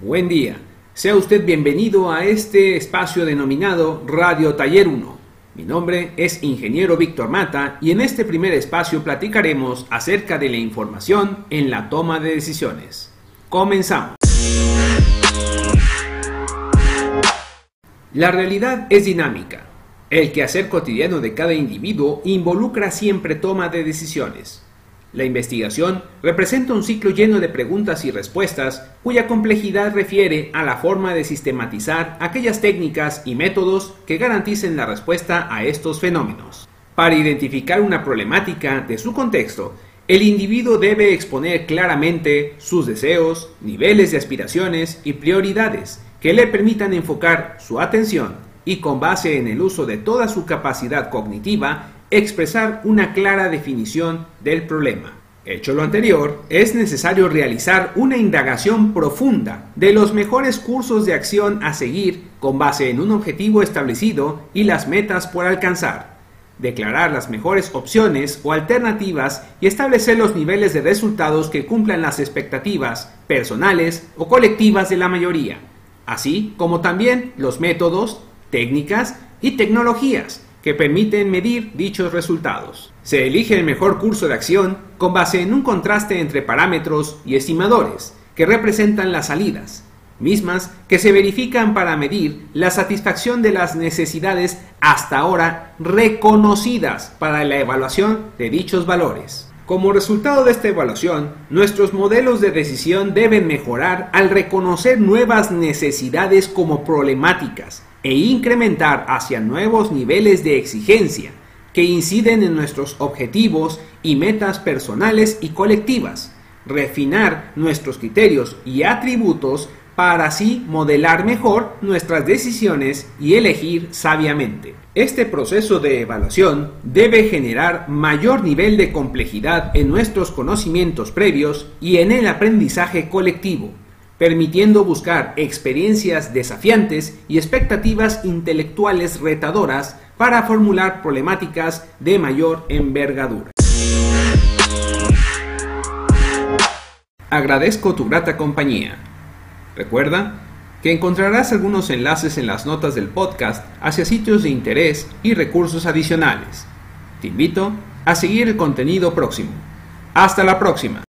Buen día. Sea usted bienvenido a este espacio denominado Radio Taller 1. Mi nombre es Ingeniero Víctor Mata y en este primer espacio platicaremos acerca de la información en la toma de decisiones. Comenzamos. La realidad es dinámica. El quehacer cotidiano de cada individuo involucra siempre toma de decisiones. La investigación representa un ciclo lleno de preguntas y respuestas cuya complejidad refiere a la forma de sistematizar aquellas técnicas y métodos que garanticen la respuesta a estos fenómenos. Para identificar una problemática de su contexto, el individuo debe exponer claramente sus deseos, niveles de aspiraciones y prioridades que le permitan enfocar su atención y con base en el uso de toda su capacidad cognitiva expresar una clara definición del problema. Hecho lo anterior, es necesario realizar una indagación profunda de los mejores cursos de acción a seguir con base en un objetivo establecido y las metas por alcanzar, declarar las mejores opciones o alternativas y establecer los niveles de resultados que cumplan las expectativas personales o colectivas de la mayoría, así como también los métodos, técnicas y tecnologías que permiten medir dichos resultados. Se elige el mejor curso de acción con base en un contraste entre parámetros y estimadores que representan las salidas, mismas que se verifican para medir la satisfacción de las necesidades hasta ahora reconocidas para la evaluación de dichos valores. Como resultado de esta evaluación, nuestros modelos de decisión deben mejorar al reconocer nuevas necesidades como problemáticas e incrementar hacia nuevos niveles de exigencia que inciden en nuestros objetivos y metas personales y colectivas, refinar nuestros criterios y atributos para así modelar mejor nuestras decisiones y elegir sabiamente. Este proceso de evaluación debe generar mayor nivel de complejidad en nuestros conocimientos previos y en el aprendizaje colectivo, permitiendo buscar experiencias desafiantes y expectativas intelectuales retadoras para formular problemáticas de mayor envergadura. Agradezco tu grata compañía. Recuerda que encontrarás algunos enlaces en las notas del podcast hacia sitios de interés y recursos adicionales. Te invito a seguir el contenido próximo. Hasta la próxima.